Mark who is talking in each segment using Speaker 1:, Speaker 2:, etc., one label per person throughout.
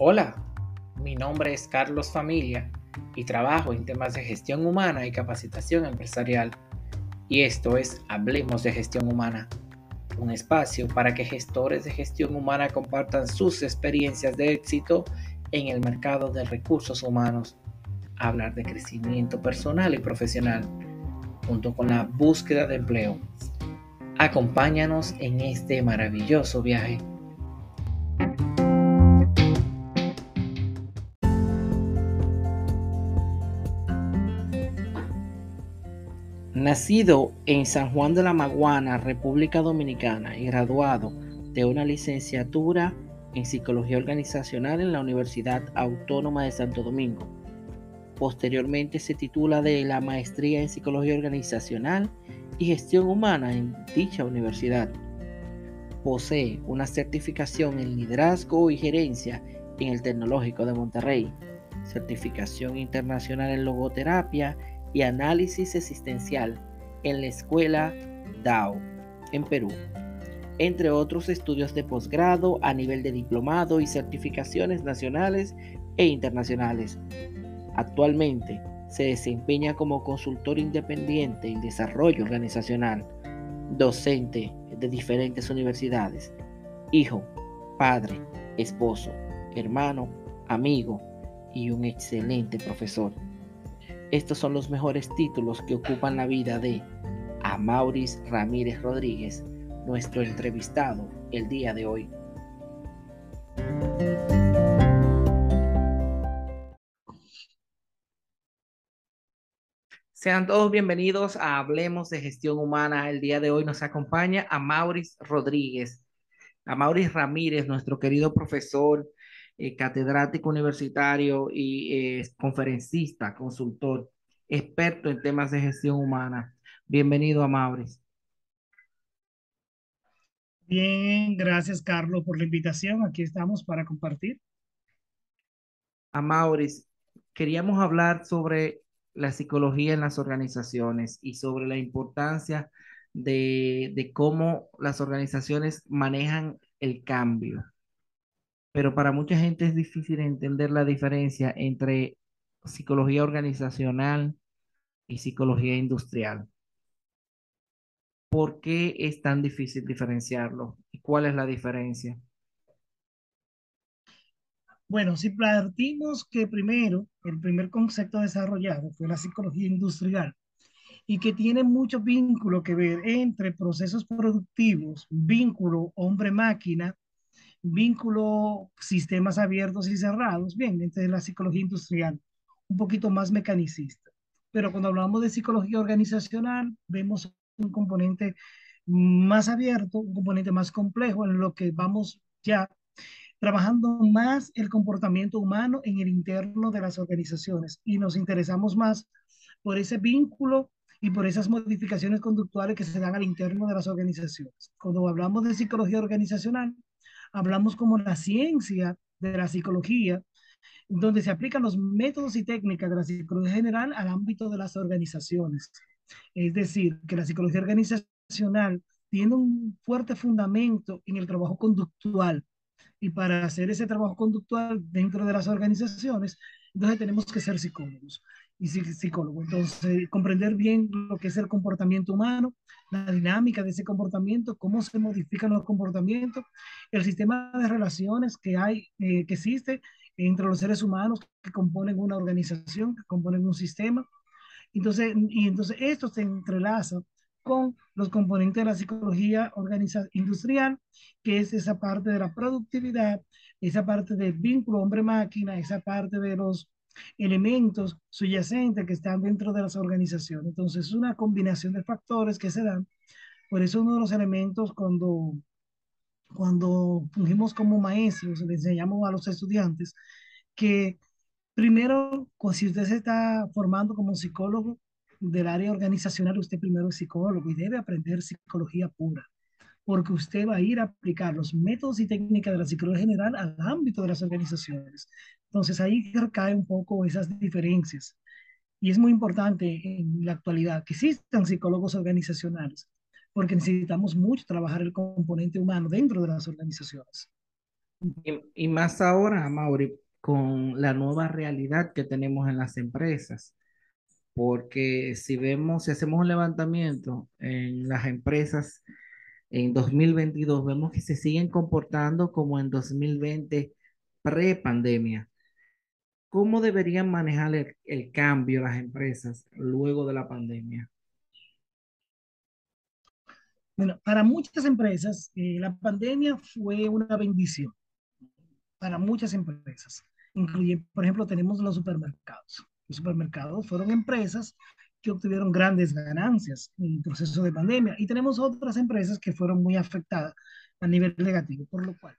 Speaker 1: Hola, mi nombre es Carlos Familia y trabajo en temas de gestión humana y capacitación empresarial. Y esto es Hablemos de Gestión Humana, un espacio para que gestores de gestión humana compartan sus experiencias de éxito en el mercado de recursos humanos, hablar de crecimiento personal y profesional, junto con la búsqueda de empleo. Acompáñanos en este maravilloso viaje. Nacido en San Juan de la Maguana, República Dominicana, y graduado de una licenciatura en Psicología Organizacional en la Universidad Autónoma de Santo Domingo. Posteriormente se titula de la Maestría en Psicología Organizacional y Gestión Humana en dicha universidad. Posee una certificación en Liderazgo y Gerencia en el Tecnológico de Monterrey, certificación internacional en Logoterapia y Análisis Existencial en la Escuela DAO en Perú, entre otros estudios de posgrado a nivel de diplomado y certificaciones nacionales e internacionales. Actualmente se desempeña como consultor independiente en desarrollo organizacional, docente de diferentes universidades, hijo, padre, esposo, hermano, amigo y un excelente profesor. Estos son los mejores títulos que ocupan la vida de Amauris Ramírez Rodríguez, nuestro entrevistado el día de hoy. Sean todos bienvenidos a Hablemos de Gestión Humana. El día de hoy nos acompaña Amauris Rodríguez. Amauris Ramírez, nuestro querido profesor, eh, catedrático universitario y eh, conferencista, consultor, experto en temas de gestión humana. Bienvenido a Maurice.
Speaker 2: Bien, gracias Carlos por la invitación. Aquí estamos para compartir.
Speaker 1: A Maurice, queríamos hablar sobre la psicología en las organizaciones y sobre la importancia de, de cómo las organizaciones manejan el cambio pero para mucha gente es difícil entender la diferencia entre psicología organizacional y psicología industrial. ¿Por qué es tan difícil diferenciarlo? ¿Y cuál es la diferencia?
Speaker 2: Bueno, si partimos que primero, el primer concepto desarrollado fue la psicología industrial y que tiene mucho vínculo que ver entre procesos productivos, vínculo hombre-máquina, vínculo, sistemas abiertos y cerrados, bien, de la psicología industrial, un poquito más mecanicista. Pero cuando hablamos de psicología organizacional, vemos un componente más abierto, un componente más complejo en lo que vamos ya trabajando más el comportamiento humano en el interno de las organizaciones y nos interesamos más por ese vínculo y por esas modificaciones conductuales que se dan al interno de las organizaciones. Cuando hablamos de psicología organizacional, hablamos como la ciencia de la psicología, donde se aplican los métodos y técnicas de la psicología general al ámbito de las organizaciones. Es decir, que la psicología organizacional tiene un fuerte fundamento en el trabajo conductual. Y para hacer ese trabajo conductual dentro de las organizaciones, entonces tenemos que ser psicólogos y psicólogo. Entonces, comprender bien lo que es el comportamiento humano, la dinámica de ese comportamiento, cómo se modifican los comportamientos, el sistema de relaciones que hay, eh, que existe entre los seres humanos que componen una organización, que componen un sistema. Entonces, y entonces esto se entrelaza con los componentes de la psicología industrial, que es esa parte de la productividad, esa parte del vínculo hombre-máquina, esa parte de los elementos subyacentes que están dentro de las organizaciones. Entonces, es una combinación de factores que se dan. Por eso uno de los elementos cuando, cuando fungimos como maestros, le enseñamos a los estudiantes que primero, si usted se está formando como psicólogo del área organizacional, usted primero es psicólogo y debe aprender psicología pura porque usted va a ir a aplicar los métodos y técnicas de la psicología general al ámbito de las organizaciones. Entonces ahí recae un poco esas diferencias. Y es muy importante en la actualidad que existan psicólogos organizacionales, porque necesitamos mucho trabajar el componente humano dentro de las organizaciones.
Speaker 1: Y, más ahora, Mauri, con la nueva realidad que tenemos en las empresas, porque si vemos, si hacemos un levantamiento en las empresas en 2022, vemos que se siguen comportando como en 2020 pre-pandemia. ¿Cómo deberían manejar el, el, cambio las empresas luego de la pandemia?
Speaker 2: Bueno, para muchas empresas, eh, la pandemia fue una bendición. Para muchas empresas. Incluye, por ejemplo, tenemos los supermercados. Los supermercados fueron empresas que obtuvieron grandes ganancias en el proceso de pandemia. Y tenemos otras empresas que fueron muy afectadas a nivel negativo, por lo cual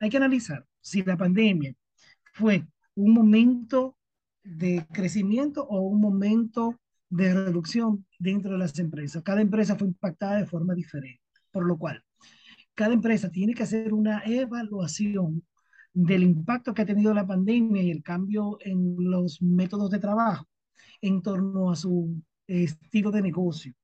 Speaker 2: hay que analizar si la pandemia fue un momento de crecimiento o un momento de reducción dentro de las empresas. Cada empresa fue impactada de forma diferente, por lo cual cada empresa tiene que hacer una evaluación del impacto que ha tenido la pandemia y el cambio en los métodos de trabajo en torno a su estilo de negocio.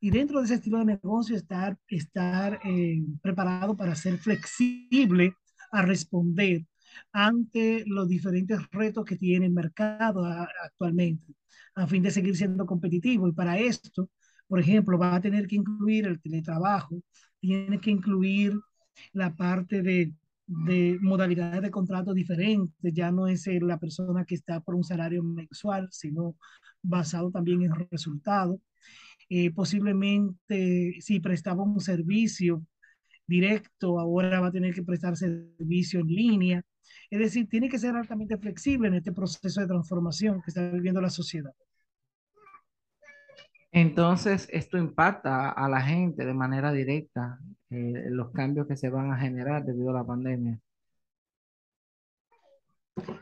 Speaker 2: Y dentro de ese estilo de negocio estar, estar eh, preparado para ser flexible a responder ante los diferentes retos que tiene el mercado actualmente, a fin de seguir siendo competitivo. Y para esto, por ejemplo, va a tener que incluir el teletrabajo, tiene que incluir la parte de, de modalidades de contrato diferentes, ya no es la persona que está por un salario mensual, sino basado también en resultados. Eh, posiblemente si prestaba un servicio directo, ahora va a tener que prestar servicio en línea. Es decir, tiene que ser altamente flexible en este proceso de transformación que está viviendo la sociedad.
Speaker 1: Entonces, esto impacta a la gente de manera directa, eh, los cambios que se van a generar debido a la pandemia.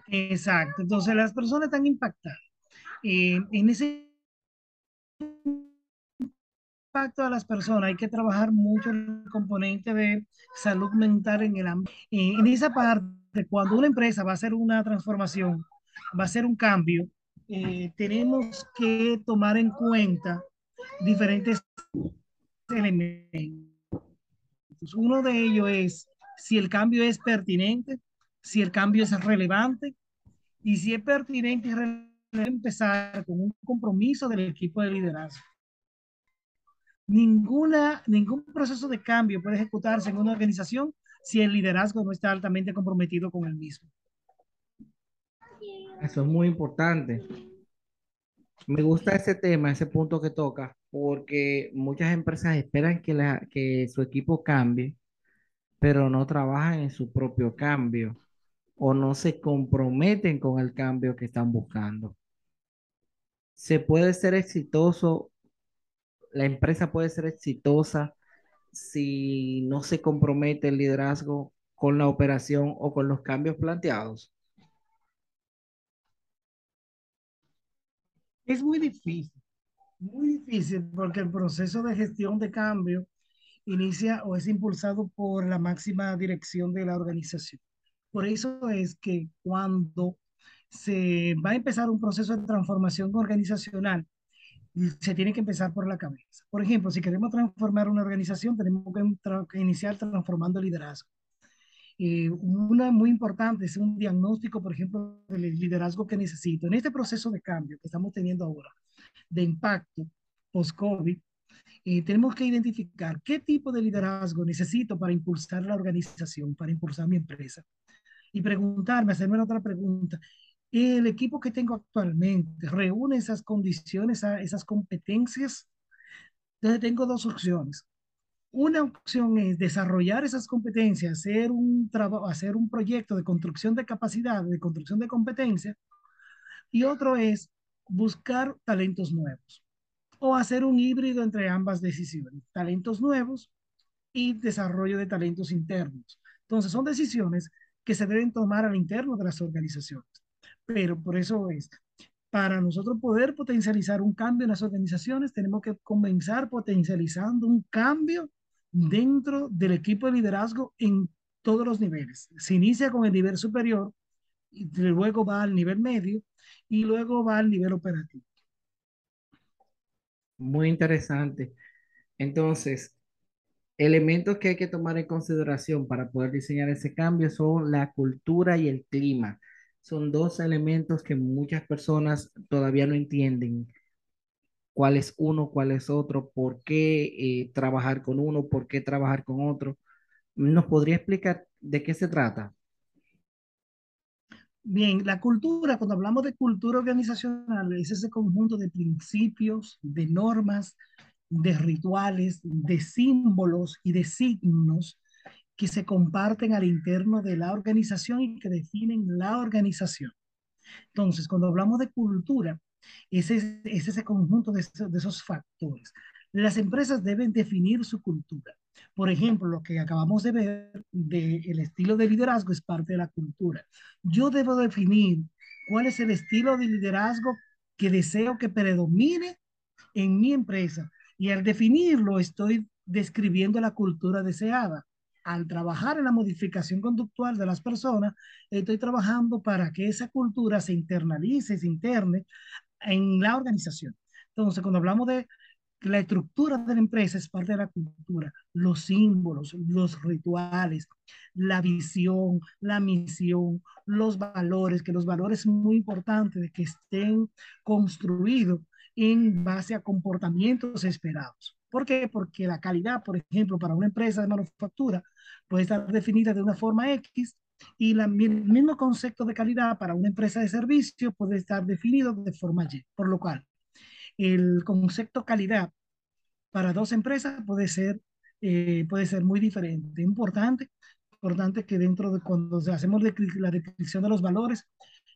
Speaker 2: Exacto, entonces las personas están impactadas. Eh, en ese impacto a las personas hay que trabajar mucho el componente de salud mental en el ámbito. Eh, en esa parte, cuando una empresa va a hacer una transformación, va a hacer un cambio, eh, tenemos que tomar en cuenta diferentes elementos. Uno de ellos es si el cambio es pertinente, si el cambio es relevante y si es pertinente empezar con un compromiso del equipo de liderazgo ninguna, ningún proceso de cambio puede ejecutarse en una organización si el liderazgo no está altamente comprometido con el mismo.
Speaker 1: Eso es muy importante. Me gusta ese tema, ese punto que toca, porque muchas empresas esperan que, la, que su equipo cambie, pero no trabajan en su propio cambio o no se comprometen con el cambio que están buscando. Se puede ser exitoso la empresa puede ser exitosa si no se compromete el liderazgo con la operación o con los cambios planteados?
Speaker 2: Es muy difícil, muy difícil porque el proceso de gestión de cambio inicia o es impulsado por la máxima dirección de la organización. Por eso es que cuando se va a empezar un proceso de transformación organizacional, se tiene que empezar por la cabeza. Por ejemplo, si queremos transformar una organización, tenemos que, iniciar transformando el liderazgo. Eh, una muy importante es un diagnóstico, por ejemplo, del liderazgo que necesito. En este proceso de cambio que estamos teniendo ahora, de impacto post-COVID, eh, tenemos que identificar qué tipo de liderazgo necesito para impulsar la organización, para impulsar mi empresa. Y preguntarme, hacerme otra pregunta, el equipo que tengo actualmente reúne esas condiciones, esas competencias. Entonces tengo dos opciones. Una opción es desarrollar esas competencias, hacer un hacer un proyecto de construcción de capacidad, de construcción de competencia. Y otro es buscar talentos nuevos o hacer un híbrido entre ambas decisiones, talentos nuevos y desarrollo de talentos internos. Entonces son decisiones que se deben tomar al interno de las organizaciones pero por eso es, para nosotros poder potencializar un cambio en las organizaciones, tenemos que comenzar potencializando un cambio dentro del equipo de liderazgo en todos los niveles. Se inicia con el nivel superior, y luego va al nivel medio y luego va al nivel operativo.
Speaker 1: Muy interesante. Entonces, Elementos que hay que tomar en consideración para poder diseñar ese cambio son la cultura y el clima. Son dos elementos que muchas personas todavía no entienden cuál es uno, cuál es otro, por qué eh, trabajar con uno, por qué trabajar con otro. ¿Nos podría explicar de qué se trata?
Speaker 2: Bien, la cultura, cuando hablamos de cultura organizacional, es ese conjunto de principios, de normas, de rituales, de símbolos y de signos que se comparten al interno de la organización y que definen la organización. Entonces, cuando hablamos de cultura, es, es ese conjunto de, de esos factores. Las empresas deben definir su cultura. Por ejemplo, lo que acabamos de ver del estilo de liderazgo es parte de la cultura. Yo debo definir cuál es el estilo de liderazgo que deseo que predomine en mi empresa y al definirlo, estoy describiendo la cultura deseada. Al trabajar en la modificación conductual de las personas, estoy trabajando para que esa cultura se internalice, se interne en la organización. Entonces, cuando hablamos de la estructura de la empresa es parte de la cultura, los símbolos, los rituales, la visión, la misión, los valores, que los valores son muy importantes de que estén construidos en base a comportamientos esperados. ¿Por qué? Porque la calidad, por ejemplo, para una empresa de manufactura puede estar definida de una forma X y la, el mismo concepto de calidad para una empresa de servicio puede estar definido de forma Y. Por lo cual, el concepto calidad para dos empresas puede ser, eh, puede ser muy diferente. Importante, importante que dentro de cuando hacemos la descripción de los valores,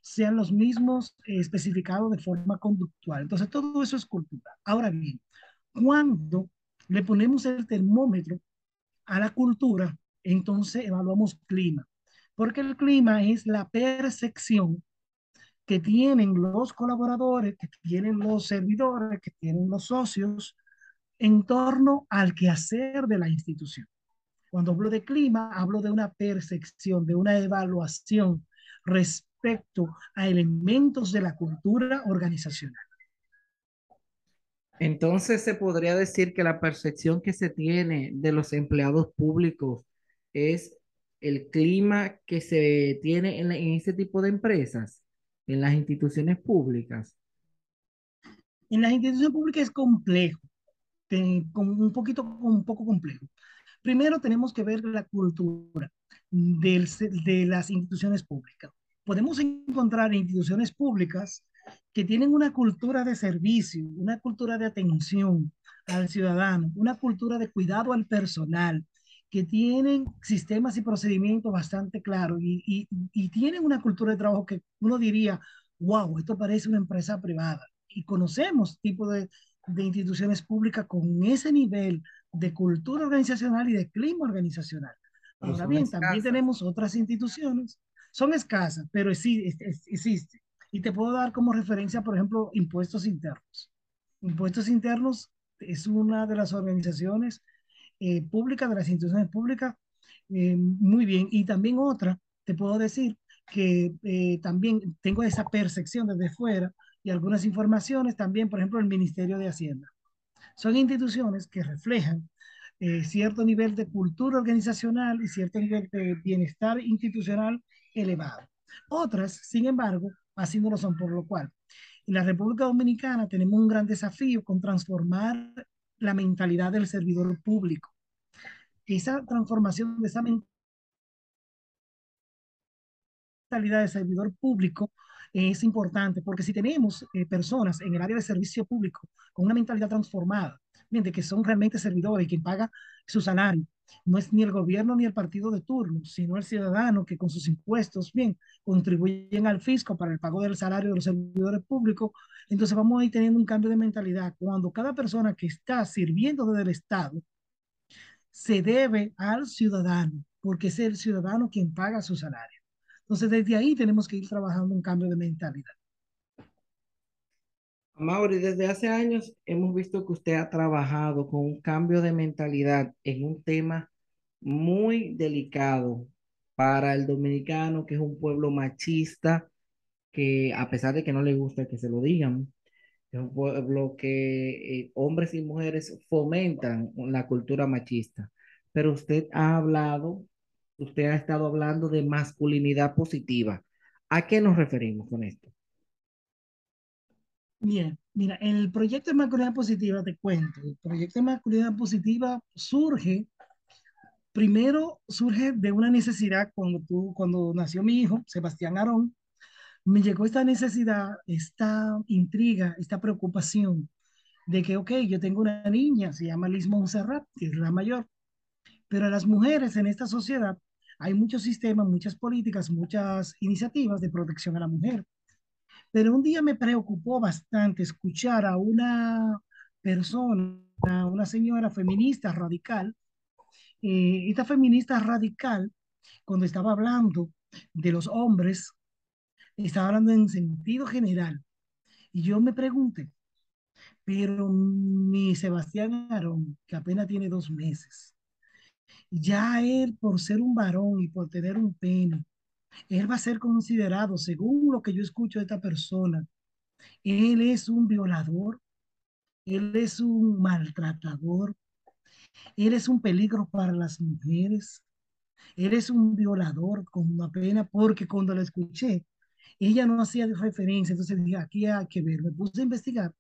Speaker 2: sean los mismos eh, especificados de forma conductual. Entonces, todo eso es cultura. Ahora bien, cuando le ponemos el termómetro a la cultura, entonces evaluamos clima, porque el clima es la percepción que tienen los colaboradores, que tienen los servidores, que tienen los socios en torno al quehacer de la institución. Cuando hablo de clima, hablo de una percepción, de una evaluación respecto a elementos de la cultura organizacional.
Speaker 1: Entonces se podría decir que la percepción que se tiene de los empleados públicos es el clima que se tiene en, en ese tipo de empresas, en las instituciones públicas.
Speaker 2: En las instituciones públicas es complejo, un poquito un poco complejo. Primero tenemos que ver la cultura de las instituciones públicas. Podemos encontrar instituciones públicas que tienen una cultura de servicio, una cultura de atención al ciudadano, una cultura de cuidado al personal, que tienen sistemas y procedimientos bastante claros y, y, y tienen una cultura de trabajo que uno diría, wow, esto parece una empresa privada. Y conocemos tipo de, de instituciones públicas con ese nivel de cultura organizacional y de clima organizacional. Ahora bien, escasas. también tenemos otras instituciones, son escasas, pero existe, existe. Y te puedo dar como referencia, por ejemplo, impuestos internos. Impuestos internos es una de las organizaciones eh, públicas, de las instituciones públicas, eh, muy bien. Y también otra, te puedo decir que eh, también tengo esa percepción desde fuera, y algunas informaciones también, por ejemplo, el Ministerio de Hacienda. Son instituciones que reflejan eh, cierto nivel de cultura organizacional y cierto nivel de bienestar institucional elevado. Otras, sin embargo, así no lo son, por lo cual en la República Dominicana tenemos un gran desafío con transformar la mentalidad del servidor público. Esa transformación de esa mentalidad del servidor público es importante, porque si tenemos eh, personas en el área de servicio público con una mentalidad transformada, que son realmente servidores y quien paga su salario, no es ni el gobierno ni el partido de turno, sino el ciudadano que con sus impuestos, bien, contribuyen al fisco para el pago del salario de los servidores públicos, entonces vamos a ir teniendo un cambio de mentalidad. Cuando cada persona que está sirviendo desde el Estado se debe al ciudadano, porque es el ciudadano quien paga su salario. Entonces, desde ahí tenemos que ir trabajando un cambio de mentalidad.
Speaker 1: Mauri, desde hace años hemos visto que usted ha trabajado con un cambio de mentalidad en un tema muy delicado para el dominicano, que es un pueblo machista, que a pesar de que no le gusta que se lo digan, es un pueblo que eh, hombres y mujeres fomentan la cultura machista. pero usted ha hablado, usted ha estado hablando de masculinidad positiva. ¿A qué nos referimos con esto?
Speaker 2: Bien, mira, el proyecto de masculinidad positiva, te cuento, el proyecto de masculinidad positiva surge, primero surge de una necesidad cuando, tú, cuando nació mi hijo, Sebastián Arón, me llegó esta necesidad, esta intriga, esta preocupación de que, ok, yo tengo una niña, se llama Liz Montserrat, que es la mayor, pero a las mujeres en esta sociedad hay muchos sistemas, muchas políticas, muchas iniciativas de protección a la mujer. Pero un día me preocupó bastante escuchar a una persona, una señora feminista radical. Eh, esta feminista radical, cuando estaba hablando de los hombres, estaba hablando en sentido general. Y yo me pregunté, pero mi Sebastián Arón, que apenas tiene dos meses, ya él por ser un varón y por tener un pene, él va a ser considerado, según lo que yo escucho de esta persona, él es un violador, él es un maltratador, él es un peligro para las mujeres, él es un violador con una pena, porque cuando lo escuché, ella no hacía referencia, entonces dije, aquí hay que ver, me puse a investigar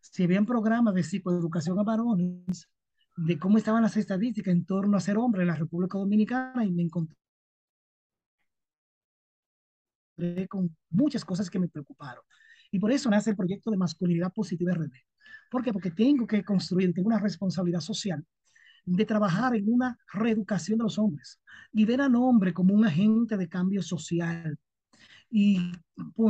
Speaker 2: si habían programas de psicoeducación a varones, de cómo estaban las estadísticas en torno a ser hombre en la República Dominicana y me encontré con muchas cosas que me preocuparon. Y por eso nace el proyecto de masculinidad positiva RD. ¿Por qué? Porque tengo que construir, tengo una responsabilidad social de trabajar en una reeducación de los hombres y ver al hombre como un agente de cambio social y,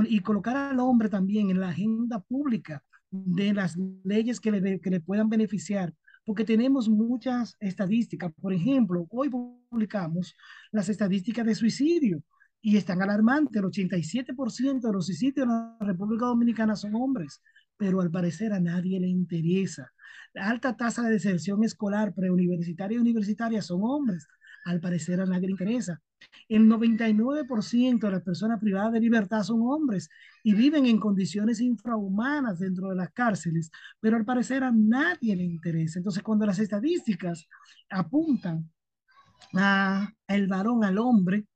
Speaker 2: y colocar al hombre también en la agenda pública de las leyes que le, que le puedan beneficiar porque tenemos muchas estadísticas. Por ejemplo, hoy publicamos las estadísticas de suicidio y están alarmantes. El 87% de los suicidios en la República Dominicana son hombres, pero al parecer a nadie le interesa. La alta tasa de deserción escolar preuniversitaria y universitaria son hombres, al parecer a nadie le interesa. El 99% de las personas privadas de libertad son hombres y viven en condiciones infrahumanas dentro de las cárceles, pero al parecer a nadie le interesa. Entonces, cuando las estadísticas apuntan a el varón, al hombre,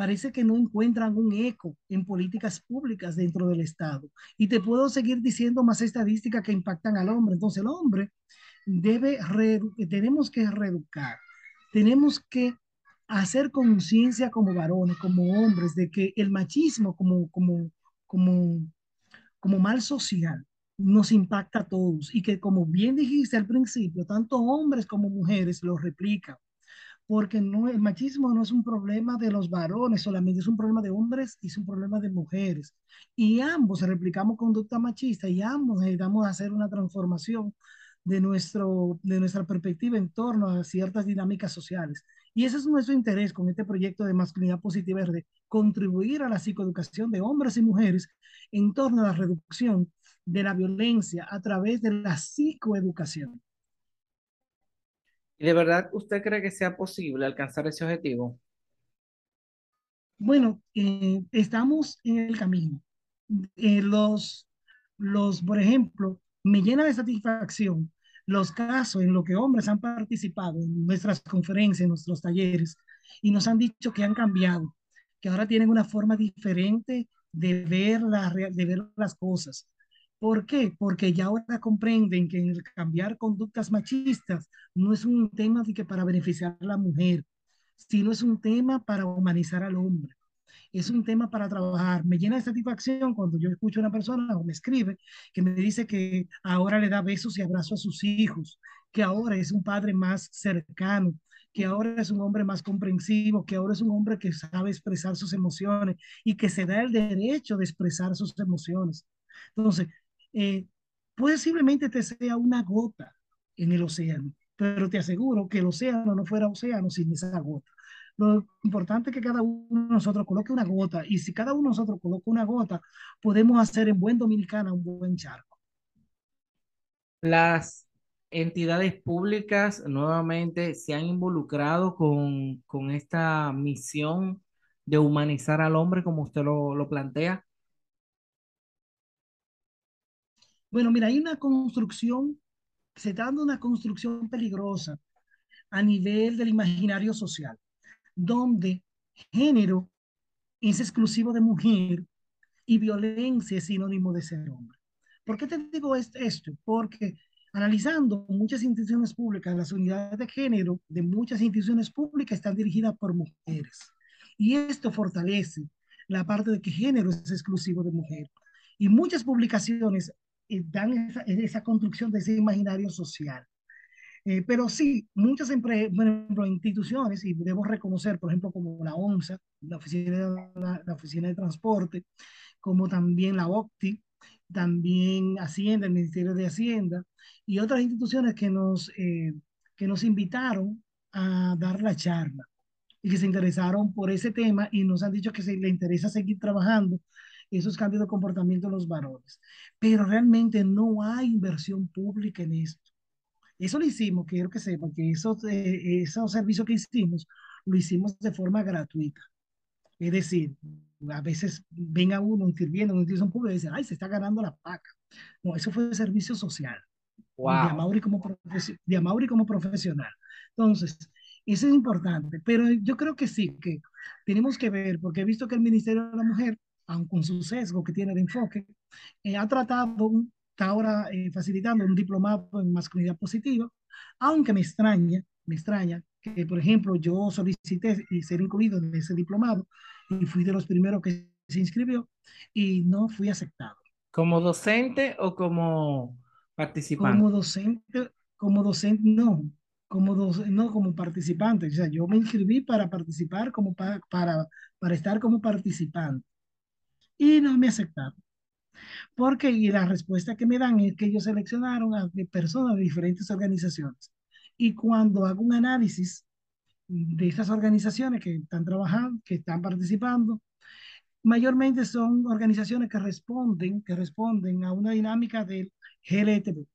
Speaker 2: parece que no encuentran un eco en políticas públicas dentro del Estado. Y te puedo seguir diciendo más estadísticas que impactan al hombre. Entonces el hombre debe, tenemos que reeducar, tenemos que hacer conciencia como varones, como hombres, de que el machismo como, como, como, como mal social nos impacta a todos y que como bien dijiste al principio, tanto hombres como mujeres lo replican porque no, el machismo no es un problema de los varones solamente, es un problema de hombres y es un problema de mujeres. Y ambos replicamos conducta machista y ambos necesitamos hacer una transformación de, nuestro, de nuestra perspectiva en torno a ciertas dinámicas sociales. Y ese es nuestro interés con este proyecto de masculinidad positiva de contribuir a la psicoeducación de hombres y mujeres en torno a la reducción de la violencia a través de la psicoeducación.
Speaker 1: ¿Y de verdad usted cree que sea posible alcanzar ese objetivo?
Speaker 2: Bueno, eh, estamos en el camino. Eh, los, los, por ejemplo, me llena de satisfacción los casos en los que hombres han participado en nuestras conferencias, en nuestros talleres, y nos han dicho que han cambiado, que ahora tienen una forma diferente de ver, la, de ver las cosas, ¿Por qué? Porque ya ahora comprenden que el cambiar conductas machistas no es un tema de que para beneficiar a la mujer, sino es un tema para humanizar al hombre. Es un tema para trabajar. Me llena de satisfacción cuando yo escucho a una persona o me escribe que me dice que ahora le da besos y abrazos a sus hijos, que ahora es un padre más cercano, que ahora es un hombre más comprensivo, que ahora es un hombre que sabe expresar sus emociones y que se da el derecho de expresar sus emociones. Entonces, eh, posiblemente te sea una gota en el océano, pero te aseguro que el océano no fuera océano sin esa gota. Lo importante es que cada uno de nosotros coloque una gota y si cada uno de nosotros coloca una gota, podemos hacer en buen dominicana un buen charco.
Speaker 1: Las entidades públicas nuevamente se han involucrado con, con esta misión de humanizar al hombre como usted lo, lo plantea.
Speaker 2: Bueno, mira, hay una construcción, se está dando una construcción peligrosa a nivel del imaginario social, donde género es exclusivo de mujer y violencia es sinónimo de ser hombre. ¿Por qué te digo esto? Porque analizando muchas instituciones públicas, las unidades de género de muchas instituciones públicas están dirigidas por mujeres. Y esto fortalece la parte de que género es exclusivo de mujer. Y muchas publicaciones dan esa, esa, construcción de ese imaginario social. Eh, pero sí, muchas bueno, instituciones, y debemos reconocer, por ejemplo, como la ONSA, la Oficina de, la, la Oficina de Transporte, como también la OCTI, también Hacienda, el Ministerio de Hacienda, y otras instituciones que nos, eh, que nos invitaron a dar la charla y que se interesaron por ese tema y nos han dicho que se le interesa seguir trabajando esos cambios de comportamiento de los varones. Pero realmente no hay inversión pública en esto. Eso lo hicimos, quiero que sepan que esos, eh, esos servicios que hicimos, lo hicimos de forma gratuita. Es decir, a veces venga uno interviendo en institución pública y dice, ay, se está ganando la paca. No, eso fue servicio social. De, Amaury como de Amaury como profesional. Entonces, eso es importante, pero yo creo que sí, que tenemos que ver, porque he visto que el Ministerio de la Mujer, aun con su sesgo que tiene de enfoque, eh, ha tratado, está ahora eh, facilitando un diplomado en masculinidad positiva, aunque me extraña, me extraña que, por ejemplo, yo solicité ser incluido en ese diplomado y fui de los primeros que se inscribió y no fui aceptado.
Speaker 1: ¿Como docente o como participante?
Speaker 2: Como docente, como docente, no, como docente, no como participante. O sea, yo me inscribí para participar, como para, para, para estar como participante y no me aceptaron. Porque y la respuesta que me dan es que ellos seleccionaron a personas de diferentes organizaciones. Y cuando hago un análisis de estas organizaciones que están trabajando, que están participando, mayormente son organizaciones que responden, que responden a una dinámica del GLTB.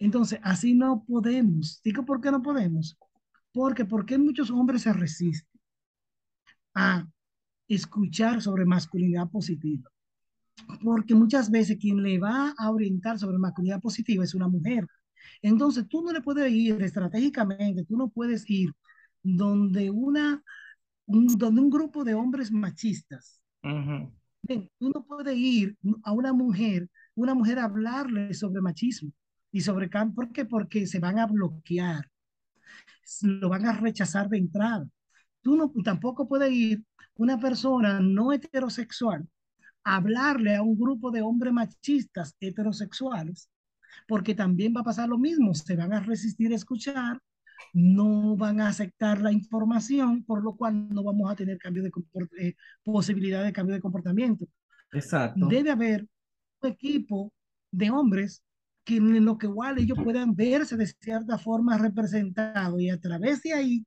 Speaker 2: Entonces, así no podemos. Digo, ¿por qué no podemos? Porque, porque muchos hombres se resisten a escuchar sobre masculinidad positiva. Porque muchas veces quien le va a orientar sobre masculinidad positiva es una mujer. Entonces, tú no le puedes ir estratégicamente, tú no puedes ir donde, una, un, donde un grupo de hombres machistas. tú no puedes ir a una mujer, una mujer a hablarle sobre machismo y sobre ¿Por qué? Porque se van a bloquear, lo van a rechazar de entrada. Tú no, tampoco puedes ir una persona no heterosexual hablarle a un grupo de hombres machistas heterosexuales porque también va a pasar lo mismo, se van a resistir a escuchar, no van a aceptar la información, por lo cual no vamos a tener cambio de eh, posibilidad de cambio de comportamiento.
Speaker 1: Exacto.
Speaker 2: Debe haber un equipo de hombres que en lo que igual ellos puedan verse de cierta forma representados y a través de ahí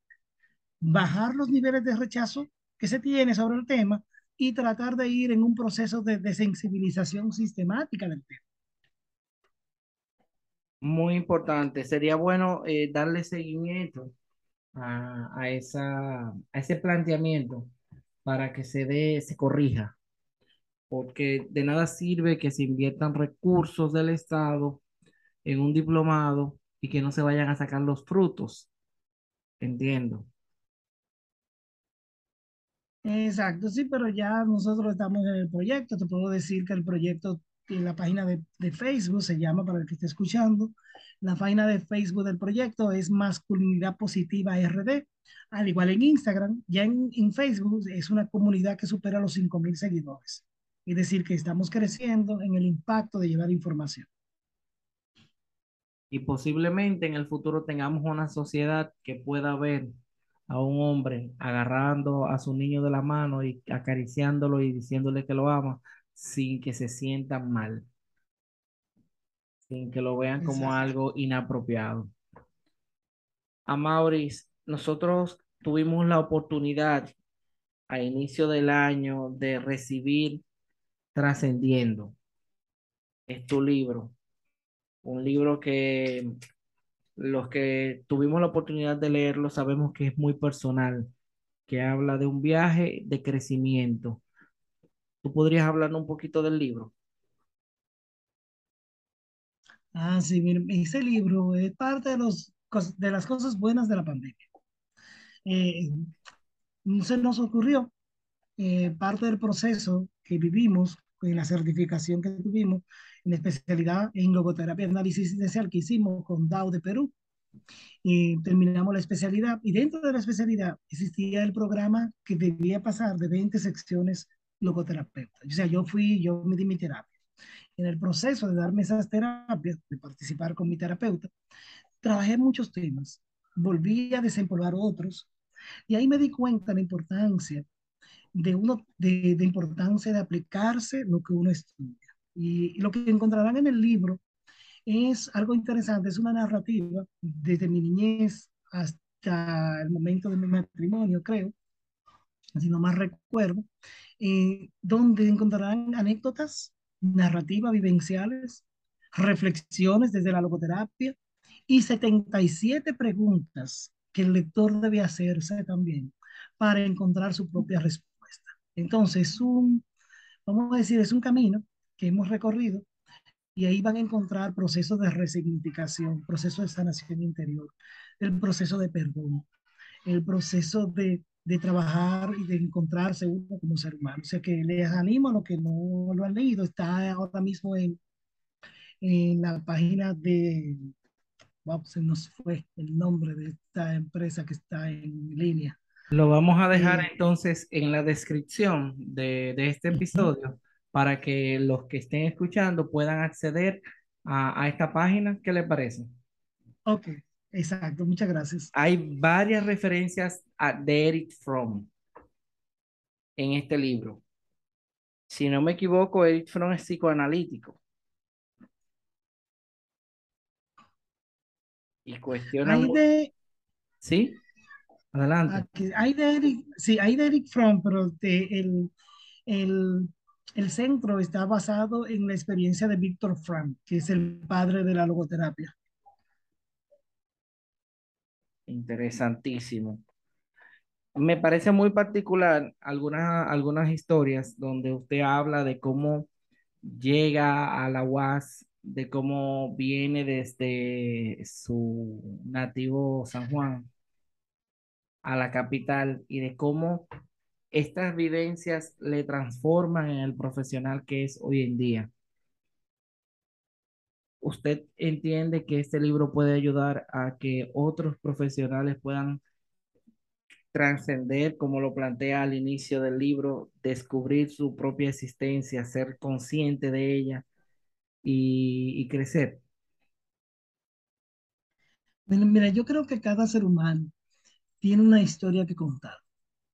Speaker 2: bajar los niveles de rechazo que se tiene sobre el tema y tratar de ir en un proceso de, de sensibilización sistemática del tema.
Speaker 1: Muy importante. Sería bueno eh, darle seguimiento a, a, esa, a ese planteamiento para que se dé, se corrija. Porque de nada sirve que se inviertan recursos del Estado en un diplomado y que no se vayan a sacar los frutos. Entiendo.
Speaker 2: Exacto, sí, pero ya nosotros estamos en el proyecto. Te puedo decir que el proyecto en la página de, de, Facebook, se llama para el que esté escuchando. La página de Facebook del proyecto es Masculinidad Positiva RD. Al igual en Instagram, ya en, en Facebook es una comunidad que supera los 5.000 seguidores. Es decir, que estamos creciendo en el impacto de llevar información.
Speaker 1: Y posiblemente en el futuro tengamos una sociedad que pueda ver a un hombre agarrando a su niño de la mano y acariciándolo y diciéndole que lo ama, sin que se sientan mal, sin que lo vean como algo inapropiado. A Maurice, nosotros tuvimos la oportunidad a inicio del año de recibir Trascendiendo. Es tu libro, un libro que los que tuvimos la oportunidad de leerlo sabemos que es muy personal, que habla de un viaje de crecimiento ¿Tú podrías hablarnos un poquito del libro?
Speaker 2: Ah, sí, ese libro es parte de los de las cosas buenas de la pandemia. Eh, se nos ocurrió eh, parte del proceso que vivimos en la certificación que tuvimos en especialidad en logoterapia análisis existencial que hicimos con DAO de Perú. Y terminamos la especialidad y dentro de la especialidad existía el programa que debía pasar de 20 secciones logoterapeutas. O sea, yo fui, yo me di mi terapia. En el proceso de darme esas terapias, de participar con mi terapeuta, trabajé muchos temas, volví a desempolvar otros y ahí me di cuenta de la importancia de, uno, de, importancia de aplicarse lo que uno estudia. Y, lo que encontrarán en el libro es algo interesante, es una narrativa desde mi niñez hasta el momento de mi matrimonio, creo, si no más recuerdo, eh, donde encontrarán anécdotas, narrativas vivenciales, reflexiones desde la logoterapia y 77 preguntas que el lector debe hacerse también para encontrar su propia respuesta. Entonces, un, vamos a decir, es un camino que hemos recorrido y ahí van a encontrar procesos de resignificación, procesos de sanación interior, el proceso de perdón, el proceso de, de trabajar y de encontrarse uno como ser humano. O sea que les animo a los que no lo han leído, está ahora mismo en, en la página de, wow, se nos fue el nombre de esta empresa que está en línea.
Speaker 1: Lo vamos a dejar entonces en la descripción de, este episodio para que los que estén escuchando puedan acceder a, esta página. ¿Qué les parece?
Speaker 2: Ok, exacto, muchas gracias.
Speaker 1: Hay varias referencias a, de Eric Fromm en este libro. Si no me equivoco, Eric Fromm es psicoanalítico. Y cuestiona...
Speaker 2: de...
Speaker 1: ¿Sí? Adelante.
Speaker 2: hay de Eric, sí, hay de Eric Fromm, pero el, el, centro está basado en la experiencia de Víctor Fromm, que es el padre de la logoterapia.
Speaker 1: Interesantísimo. Me parece muy particular algunas, algunas historias donde usted habla de cómo llega a la UAS, de cómo viene desde su nativo San Juan a la capital y de cómo estas vivencias le transforman en el profesional que es hoy en día. ¿Usted entiende que este libro puede ayudar a que otros profesionales puedan trascender, como lo plantea al inicio del libro, descubrir su propia existencia, ser consciente de ella y, crecer?
Speaker 2: Mira, yo creo que cada ser humano tiene una historia que contar,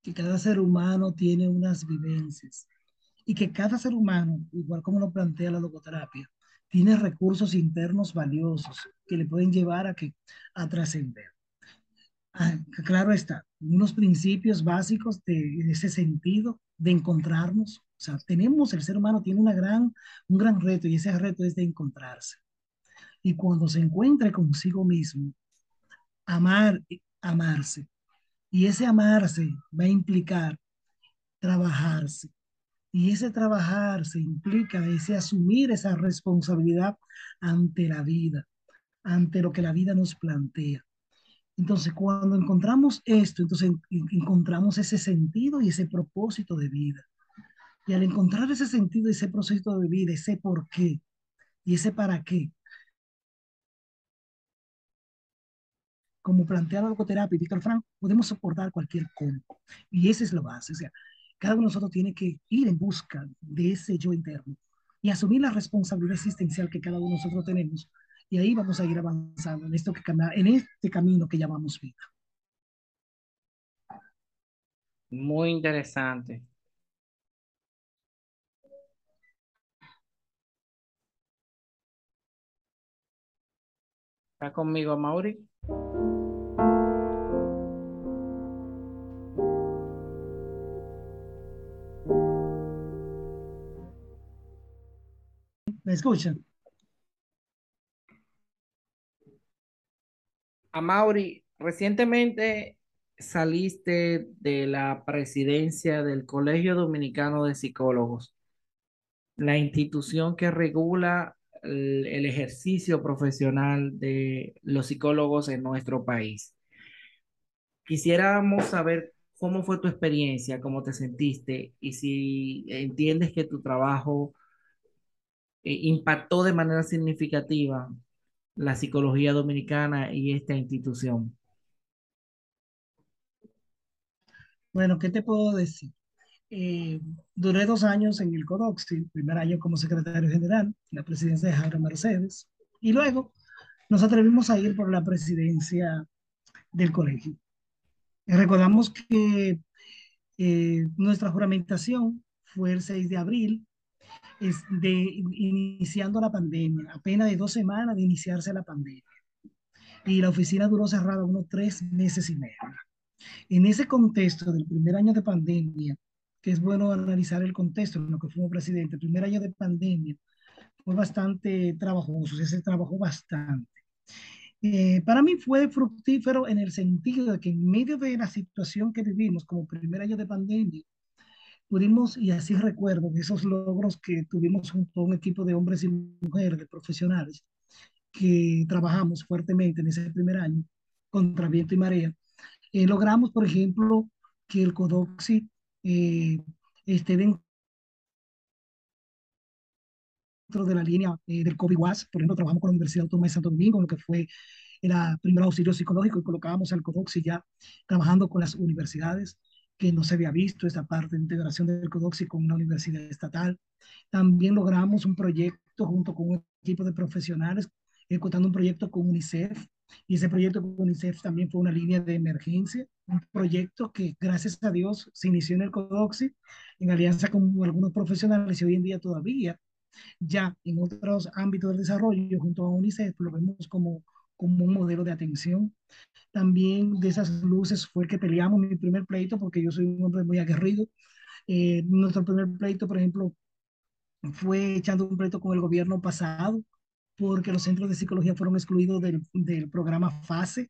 Speaker 2: que cada ser humano tiene unas vivencias y que cada ser humano, igual como lo plantea la logoterapia, tiene recursos internos valiosos que le pueden llevar a, que, a trascender. Ah, claro está, unos principios básicos de, ese sentido de encontrarnos. O sea, tenemos, el ser humano tiene una gran, un gran reto y ese reto es de encontrarse. Y cuando se encuentre consigo mismo, amar, amarse, y ese amarse va a implicar trabajarse. Y ese trabajarse implica ese asumir esa responsabilidad ante la vida, ante lo que la vida nos plantea. Entonces, cuando encontramos esto, entonces encontramos ese sentido y ese propósito de vida. Y al encontrar ese sentido ese propósito de vida, ese por qué y ese para qué, como plantea la logoterapia y Víctor Frank, podemos soportar cualquier cómo. Y esa es la base. O sea, cada uno de nosotros tiene que ir en busca de ese yo interno y asumir la responsabilidad existencial que cada uno de nosotros tenemos. Y ahí vamos a ir avanzando en, esto que, en este camino que llamamos vida.
Speaker 1: Muy interesante. ¿Está conmigo, Mauri?
Speaker 2: Escuchan?
Speaker 1: Mauri, recientemente saliste de la presidencia del Colegio Dominicano de Psicólogos, la institución que regula el ejercicio profesional de los psicólogos en nuestro país. Quisiéramos saber cómo fue tu experiencia, cómo te sentiste y si entiendes que tu trabajo eh, impactó de manera significativa la psicología dominicana y esta institución.
Speaker 2: Bueno, ¿qué te puedo decir? Eh, duré dos años en el CODOXI, primer año como secretario general, la presidencia de Javier Mercedes, y luego nos atrevimos a ir por la presidencia del colegio. recordamos que eh, nuestra juramentación fue el 6 de abril, es de, iniciando la pandemia, apenas de dos semanas de iniciarse la pandemia. Y la oficina duró cerrada unos tres meses y medio. En ese contexto del primer año de pandemia, que es bueno analizar el contexto en lo que fuimos presidente, el primer año de pandemia fue bastante trabajoso, se trabajó bastante. Eh, para mí fue fructífero en el sentido de que en medio de la situación que vivimos como primer año de pandemia, pudimos, y así recuerdo, esos logros que tuvimos junto a un equipo de hombres y mujeres, de profesionales, que trabajamos fuertemente en ese primer año contra viento y marea, eh, logramos, por ejemplo, que el CODOXI eh, esté dentro de la línea eh, del COVID-WAS. Por ejemplo, trabajamos con la Universidad Autónoma de Santo Domingo, lo que fue el primer auxilio psicológico y colocábamos al CODOXI ya trabajando con las universidades que no se había visto esta parte de integración del CODOXI con una universidad estatal. También logramos un proyecto junto con un equipo de profesionales, ejecutando un proyecto con UNICEF, y ese proyecto con UNICEF también fue una línea de emergencia, un proyecto que gracias a Dios se inició en el CODOXI en alianza con algunos profesionales y hoy en día todavía ya en otros ámbitos del desarrollo junto a UNICEF lo vemos como, como un modelo de atención. También de esas luces fue que peleamos mi primer pleito porque yo soy un hombre muy aguerrido. Eh, nuestro primer pleito, por ejemplo, fue echando un pleito con el gobierno pasado porque los centros de psicología fueron excluidos del, del programa FASE.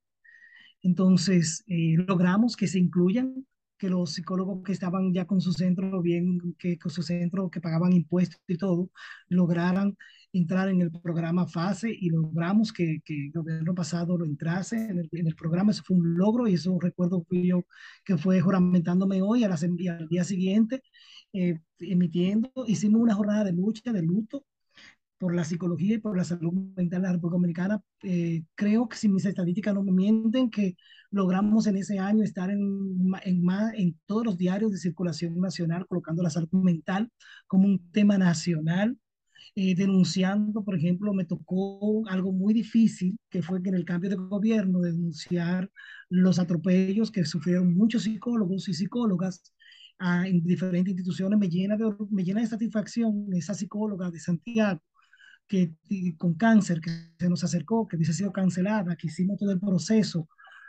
Speaker 2: Entonces, eh, logramos que se incluyan, que los psicólogos que estaban ya con su centro, bien, que con su centro, que pagaban impuestos y todo, lograran entrar en el programa FASE y logramos que, que el gobierno pasado lo entrase en el, en el, programa. Eso fue un logro y eso recuerdo fui yo que fue juramentándome hoy a al día siguiente, eh, emitiendo. Hicimos una jornada de lucha, de luto, por la psicología y por la salud mental de la República Dominicana. Eh, creo que si mis estadísticas no me mienten, que logramos en ese año estar en, en, en todos los diarios de circulación nacional, colocando la salud mental como un tema nacional. Eh, denunciando, por ejemplo, me tocó algo muy difícil, que fue que en el cambio de gobierno, denunciar los atropellos que sufrieron muchos psicólogos y psicólogas ah, en diferentes instituciones. Me llena, de, me llena de satisfacción esa psicóloga de Santiago, que con cáncer, que se nos acercó, que hubiese sido cancelada, que hicimos todo el proceso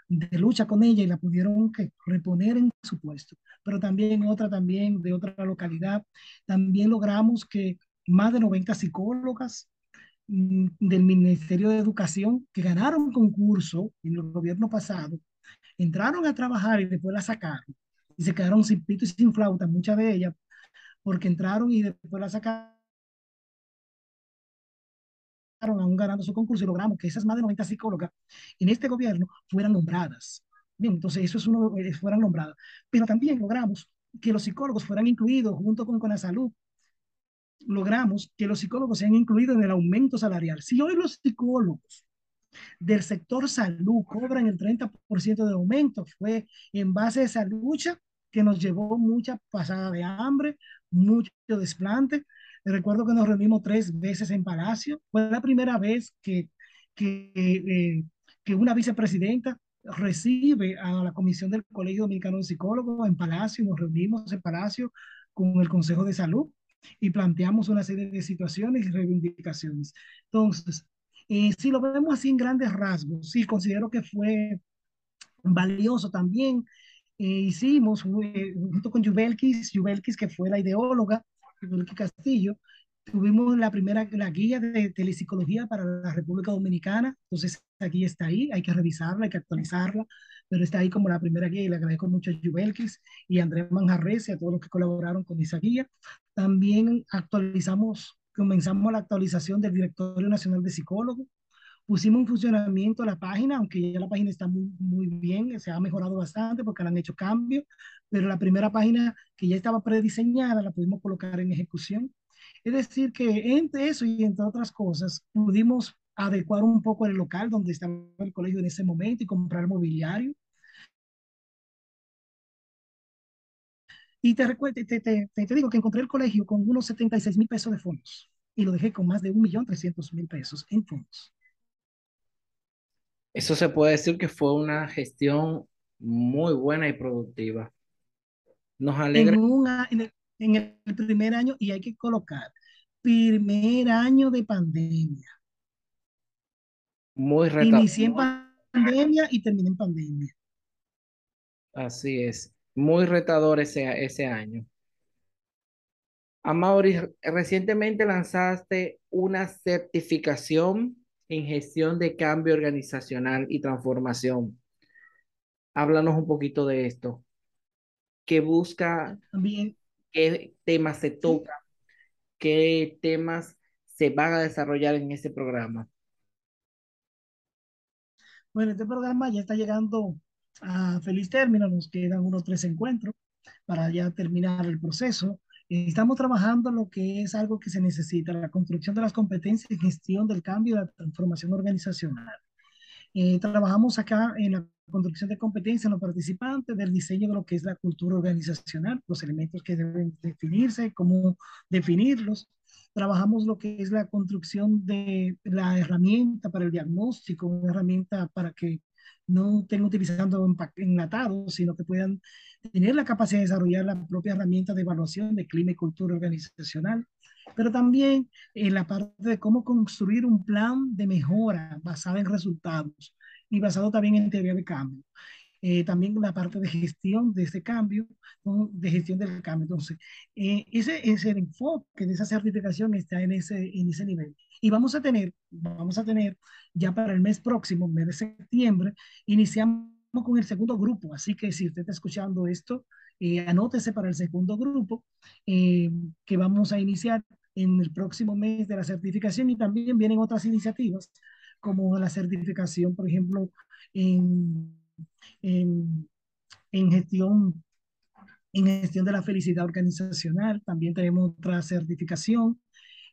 Speaker 2: de lucha con ella y la pudieron que, reponer en su puesto. Pero también otra, también de otra localidad, también logramos que más de 90 psicólogas mm, del Ministerio de Educación que ganaron concurso en el gobierno pasado, entraron a trabajar y después la sacaron. Y se quedaron sin pito y sin flauta, muchas de ellas, porque entraron y después la sacaron aún ganando su concurso y logramos que esas más de 90 psicólogas en este gobierno fueran nombradas. Bien, entonces eso es uno, eh, fueran nombradas. Pero también logramos que los psicólogos fueran incluidos junto con, con la salud. Logramos que los psicólogos sean incluidos en el aumento salarial. Si hoy los psicólogos del sector salud cobran el 30% de aumento, fue en base a esa lucha que nos llevó mucha pasada de hambre, mucho desplante, Recuerdo que nos reunimos tres veces en Palacio. Fue la primera vez que, que, eh, que una vicepresidenta recibe a la comisión del Colegio Dominicano de Psicólogos en Palacio. Nos reunimos en Palacio con el Consejo de Salud y planteamos una serie de situaciones y reivindicaciones. Entonces, eh, si lo vemos así en grandes rasgos, sí, considero que fue valioso también. Eh, hicimos junto con Jubelkis, Jubelkis, que fue la ideóloga Castillo, tuvimos la primera, la guía de telepsicología para la República Dominicana, entonces aquí está ahí, hay que revisarla, hay que actualizarla, pero está ahí como la primera guía y le agradezco mucho a Jubelkis y a Andrés Manjarres y a todos los que colaboraron con esa guía. También actualizamos comenzamos la actualización del Directorio Nacional de Psicólogos, pusimos en funcionamiento la página, aunque ya la página está muy, muy bien, se ha mejorado bastante porque le han hecho cambios, pero la primera página que ya estaba prediseñada la pudimos colocar en ejecución. Es decir, que entre eso y entre otras cosas, pudimos adecuar un poco el local donde estaba el colegio en ese momento y comprar mobiliario. Y te, te, te, te, digo que encontré el colegio con unos 76 mil pesos de fondos y lo dejé con más de 1.300.000 pesos en fondos.
Speaker 1: Eso se puede decir que fue una gestión muy buena y productiva. Nos alegra.
Speaker 2: En, una, en, el, en el primer año, y hay que colocar, primer año de pandemia.
Speaker 1: Muy retador.
Speaker 2: Inicié en pandemia y terminé en pandemia.
Speaker 1: Así es. Muy retador ese, ese año. Amaury, recientemente lanzaste una certificación en gestión de cambio organizacional y transformación. Háblanos un poquito de esto. ¿Qué busca? ¿Qué temas se toca? ¿Qué temas se van a desarrollar en este programa?
Speaker 2: Bueno, este programa ya está llegando a feliz término. Nos quedan unos tres encuentros para ya terminar el proceso. Estamos trabajando lo que es algo que se necesita, la construcción de las competencias y gestión del cambio y la transformación organizacional. Eh, trabajamos acá en la construcción de competencias en los participantes, del diseño de lo que es la cultura organizacional, los elementos que deben definirse, cómo definirlos. Trabajamos lo que es la construcción de la herramienta para el diagnóstico, una herramienta para que no estén utilizando enlatados, sino que puedan tener la capacidad de desarrollar la propia herramienta de evaluación de clima y cultura organizacional, pero también en la parte de cómo construir un plan de mejora basado en resultados y basado también en teoría de cambio. Eh, también la parte de gestión de ese cambio, de gestión del cambio. Entonces, eh, ese es el enfoque de esa certificación está en ese, en ese nivel. Y vamos a tener, vamos a tener ya para el mes próximo, mes de septiembre, iniciamos con el segundo grupo. Así que si usted está escuchando esto, eh, anótese para el segundo grupo eh, que vamos a iniciar en el próximo mes de la certificación y también vienen otras iniciativas como la certificación, por ejemplo, en, en, gestión en gestión de la felicidad organizacional. También tenemos otra certificación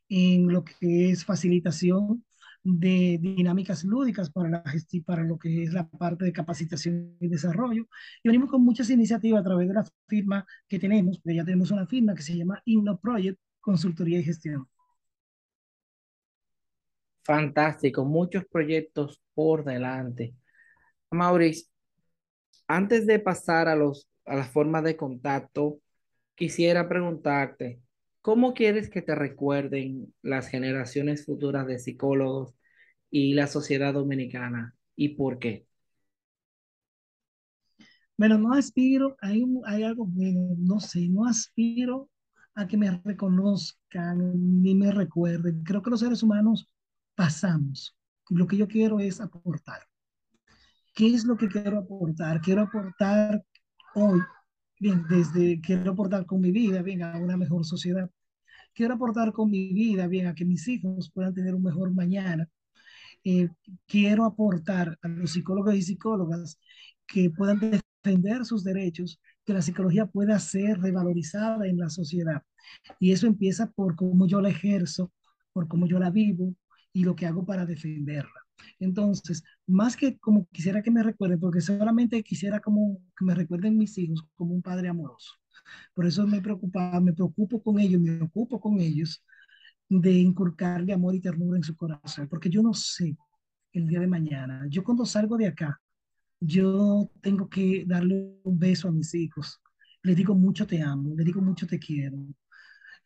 Speaker 2: en lo que es facilitación de dinámicas lúdicas para, la para lo que es la parte de capacitación y desarrollo. Y venimos con muchas iniciativas a través de la firma que tenemos, ya tenemos una firma que se llama Inno Project, Consultoría y Gestión.
Speaker 1: Fantástico, muchos proyectos por delante. Maurice, antes de pasar a, los, a las formas de contacto, quisiera preguntarte, ¿Cómo quieres que te recuerden las generaciones futuras de psicólogos y la sociedad dominicana y por qué?
Speaker 2: Bueno, no aspiro, hay, hay algo, no sé, no aspiro a que me reconozcan ni me recuerden. Creo que los seres humanos pasamos. Lo que yo quiero es aportar. ¿Qué es lo que quiero aportar? Quiero aportar hoy bien, desde quiero aportar con mi vida, bien, a una mejor sociedad. Quiero aportar con mi vida, bien, a que mis hijos puedan tener un mejor mañana. Eh, quiero aportar a los psicólogos y psicólogas que puedan defender sus derechos, que la psicología pueda ser revalorizada en la sociedad. Y eso empieza por cómo yo la ejerzo, por cómo yo la vivo y lo que hago para defenderla. Entonces, más que como quisiera que me recuerden, porque solamente quisiera como que me recuerden mis hijos como un padre amoroso. Por eso me preocupa, me preocupo con ellos, me ocupo con ellos de inculcarle amor y ternura en su corazón, porque yo no sé el día de mañana. Yo cuando salgo de acá, yo tengo que darle un beso a mis hijos. Les digo mucho te amo, les digo mucho te quiero.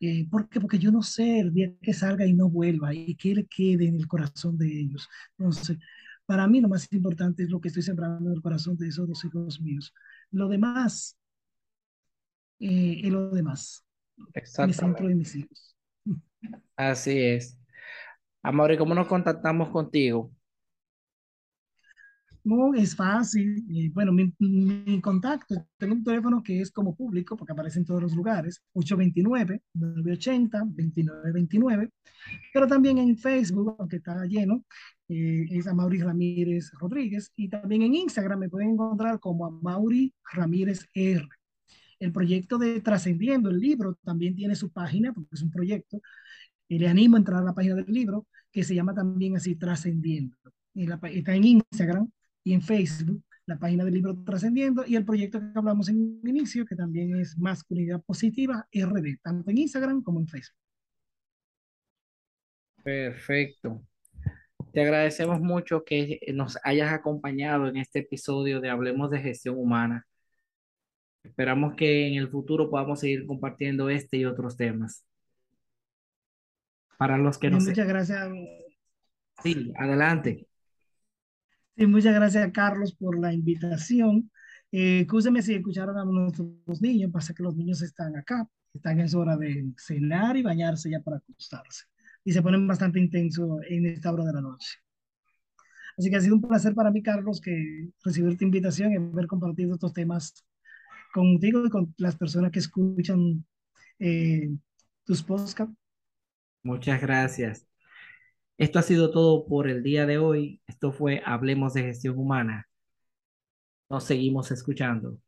Speaker 2: Eh, ¿Por qué? Porque yo no sé el día que salga y no vuelva y que le quede en el corazón de ellos. Entonces, para mí lo más importante es lo que estoy sembrando en el corazón de esos dos hijos míos. Lo demás eh, es lo demás.
Speaker 1: Exacto.
Speaker 2: centro de mis hijos.
Speaker 1: Así es. Amor, ¿y cómo nos contactamos contigo?
Speaker 2: No, es fácil. eh, bueno, mi, contacto, tengo un teléfono que es como público porque aparece en todos los lugares, 829-980-2929, pero también en Facebook, aunque está lleno, eh, es Amaury Ramírez Rodríguez, y también en Instagram me pueden encontrar como Amaury Ramírez R. El proyecto de Trascendiendo, el libro, también tiene su página, porque es un proyecto, y le animo a entrar a la página del libro, que se llama también así Trascendiendo. Está en Instagram y en Facebook, la página del libro Trascendiendo y el proyecto que hablamos en inicio, que también es Masculinidad Positiva RD, tanto en Instagram como en Facebook.
Speaker 1: Perfecto. Te agradecemos mucho que nos hayas acompañado en este episodio de Hablemos de Gestión Humana. Esperamos que en el futuro podamos seguir compartiendo este y otros temas. Para los que no
Speaker 2: Muchas gracias.
Speaker 1: Sí, adelante.
Speaker 2: Sí, muchas gracias, Carlos, por la invitación. Eh, si escucharon a nuestros niños, pasa que los niños están acá, están en su hora de cenar y bañarse ya para acostarse. Y se ponen bastante intensos en esta hora de la noche. Así que ha sido un placer para mí, Carlos, que recibir tu invitación y haber compartido estos temas contigo y con las personas que escuchan eh, tus podcasts.
Speaker 1: Muchas gracias. Esto ha sido todo por el día de hoy. Esto fue Hablemos de Gestión Humana. Nos seguimos escuchando.